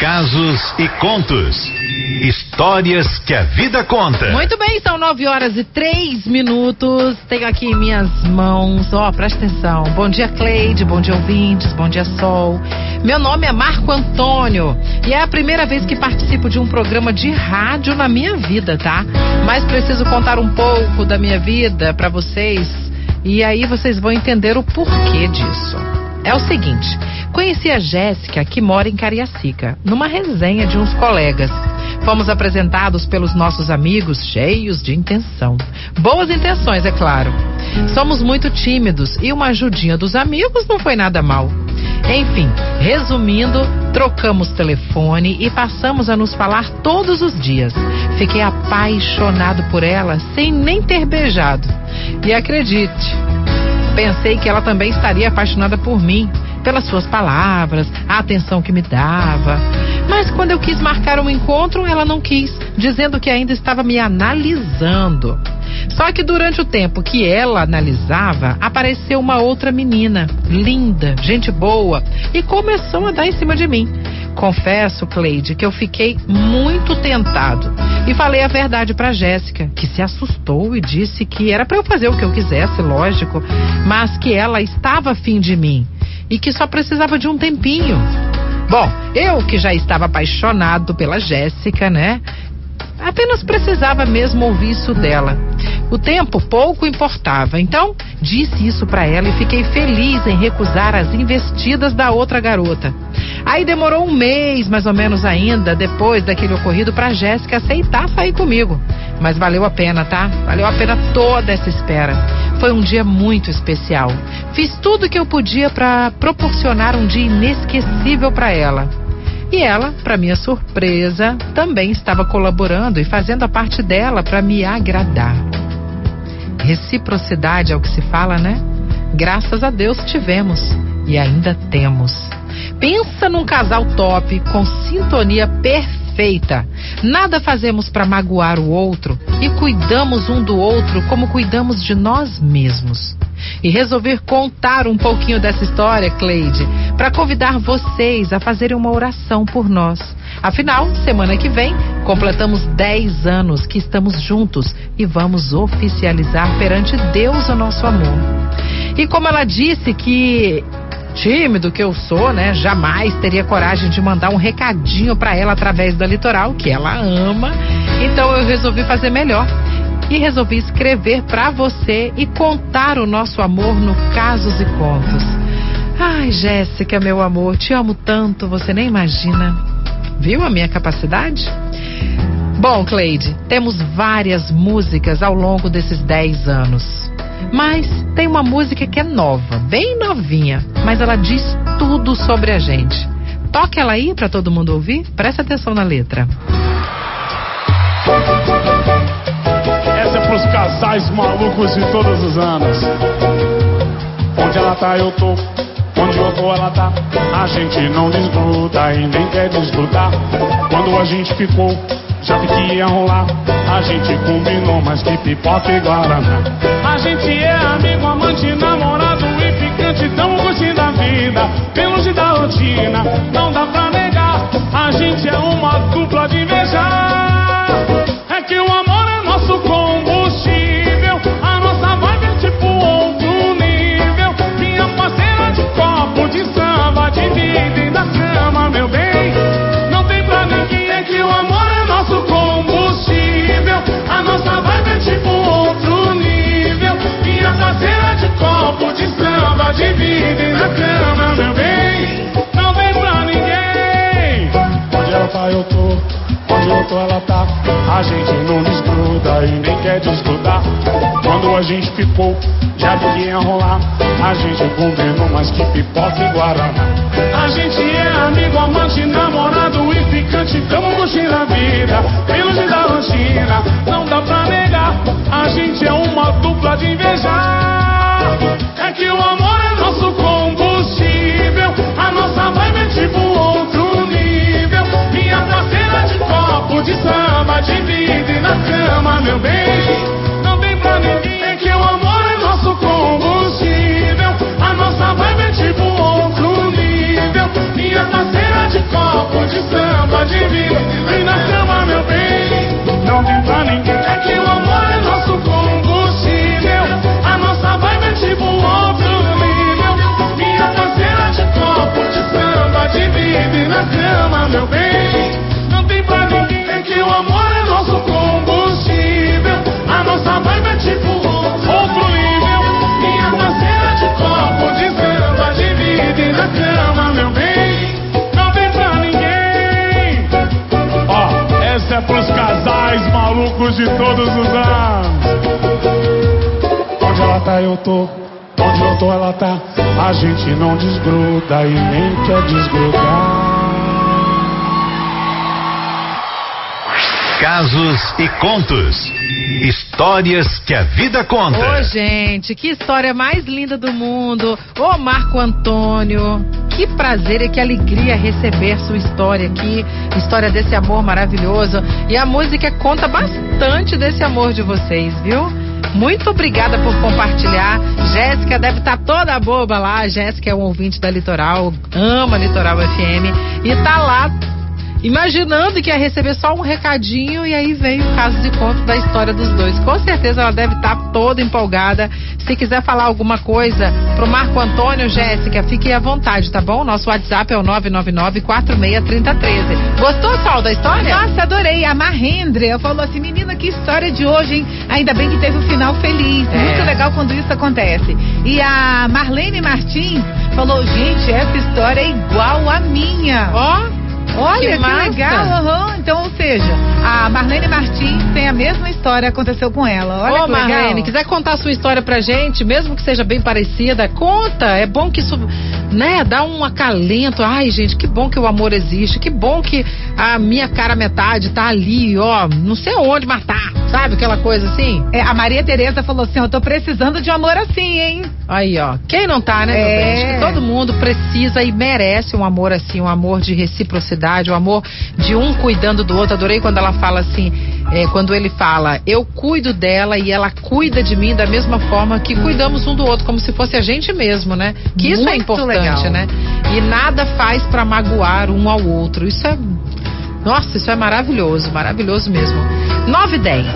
Casos e contos. Histórias que a vida conta. Muito bem, são nove horas e três minutos. Tenho aqui em minhas mãos, ó, oh, presta atenção. Bom dia, Cleide, bom dia, ouvintes, bom dia, Sol. Meu nome é Marco Antônio e é a primeira vez que participo de um programa de rádio na minha vida, tá? Mas preciso contar um pouco da minha vida para vocês e aí vocês vão entender o porquê disso. É o seguinte, conheci a Jéssica, que mora em Cariacica, numa resenha de uns colegas. Fomos apresentados pelos nossos amigos, cheios de intenção. Boas intenções, é claro. Somos muito tímidos e uma ajudinha dos amigos não foi nada mal. Enfim, resumindo, trocamos telefone e passamos a nos falar todos os dias. Fiquei apaixonado por ela sem nem ter beijado. E acredite, Pensei que ela também estaria apaixonada por mim, pelas suas palavras, a atenção que me dava. Mas quando eu quis marcar um encontro, ela não quis, dizendo que ainda estava me analisando. Só que durante o tempo que ela analisava, apareceu uma outra menina, linda, gente boa, e começou a dar em cima de mim. Confesso, Cleide, que eu fiquei muito tentado e falei a verdade para Jéssica, que se assustou e disse que era para eu fazer o que eu quisesse, lógico, mas que ela estava afim de mim e que só precisava de um tempinho. Bom, eu que já estava apaixonado pela Jéssica, né? Apenas precisava mesmo ouvir isso dela. O tempo pouco importava, então disse isso para ela e fiquei feliz em recusar as investidas da outra garota. Aí demorou um mês, mais ou menos ainda, depois daquele ocorrido, para Jéssica aceitar sair comigo. Mas valeu a pena, tá? Valeu a pena toda essa espera. Foi um dia muito especial. Fiz tudo o que eu podia para proporcionar um dia inesquecível para ela. E ela, para minha surpresa, também estava colaborando e fazendo a parte dela para me agradar. Reciprocidade é o que se fala, né? Graças a Deus tivemos e ainda temos. Pensa num casal top com sintonia perfeita. Nada fazemos para magoar o outro e cuidamos um do outro como cuidamos de nós mesmos. E resolver contar um pouquinho dessa história, Cleide, para convidar vocês a fazerem uma oração por nós. Afinal, semana que vem, completamos 10 anos que estamos juntos e vamos oficializar perante Deus o nosso amor. E como ela disse que tímido que eu sou, né, jamais teria coragem de mandar um recadinho para ela através da Litoral, que ela ama. Então eu resolvi fazer melhor e resolvi escrever para você e contar o nosso amor no Casos e Contos. Ai, Jéssica, meu amor, te amo tanto, você nem imagina. Viu a minha capacidade? Bom, Cleide, temos várias músicas ao longo desses 10 anos. Mas tem uma música que é nova, bem novinha, mas ela diz tudo sobre a gente. Toque ela aí para todo mundo ouvir. Presta atenção na letra. Essa é pros casais malucos de todos os anos. Onde ela tá, eu tô. Onde eu tô, ela tá. A gente não desgruda e nem quer desgrudar. Quando a gente ficou sabe que ia rolar. A gente combinou, mas que pipoca e guaraná. A gente é amigo, amante, namorado e ficante. Tamo curtindo a vida, bem longe da rotina. Não dá pra negar, a gente é uma dupla de Eu tô. Onde eu tô, ela tá. A gente não desgruda e nem quer desgrudar. Quando a gente ficou, já vi que ia rolar. A gente combinou mais que pipoca e guaraná. A gente é amigo, amante, namorado de todos os anos. Onde ela tá, eu tô. Onde eu tô, ela tá. A gente não desgruda e nem quer desgrudar. Casos e contos. Histórias que a vida conta. Ô, gente, que história mais linda do mundo. Ô, Marco Antônio, que prazer e que alegria receber sua história aqui. História desse amor maravilhoso. E a música conta bastante desse amor de vocês, viu? Muito obrigada por compartilhar. Jéssica deve estar toda boba lá. Jéssica é um ouvinte da Litoral, ama Litoral FM e tá lá imaginando que ia receber só um recadinho e aí veio o caso de conto da história dos dois. Com certeza ela deve estar toda empolgada. Se quiser falar alguma coisa pro Marco Antônio, Jéssica, fique à vontade, tá bom? Nosso WhatsApp é o 999-463013. Gostou, Sol, da história? Nossa, adorei. A Mahendria falou assim, menina, que história de hoje, hein? Ainda bem que teve um final feliz. É. Muito legal quando isso acontece. E a Marlene Martins falou, gente, essa história é igual a minha. Ó, Olha, Que que, legal. aham. Então, ou seja, a Marlene Martins tem a mesma história aconteceu com ela. Olha Ô, que legal. Marlene, quiser contar a sua história pra gente, mesmo que seja bem parecida, conta. É bom que isso, né, dá um acalento. Ai, gente, que bom que o amor existe. Que bom que a minha cara metade tá ali, ó, não sei onde matar. Sabe aquela coisa assim? É, a Maria Tereza falou assim, eu tô precisando de amor assim, hein? Aí, ó. Quem não tá, né, meu É. bem? Acho que todo mundo precisa e merece um amor assim, um amor de reciprocidade, um amor de um cuidando do outro. Adorei quando ela fala assim, é, quando ele fala, eu cuido dela e ela cuida de mim da mesma forma que cuidamos um do outro, como se fosse a gente mesmo, né? Que isso é Muito importante, legal. né? E nada faz pra magoar um ao outro. Isso é. Nossa, isso é maravilhoso, maravilhoso mesmo. 9 e 10.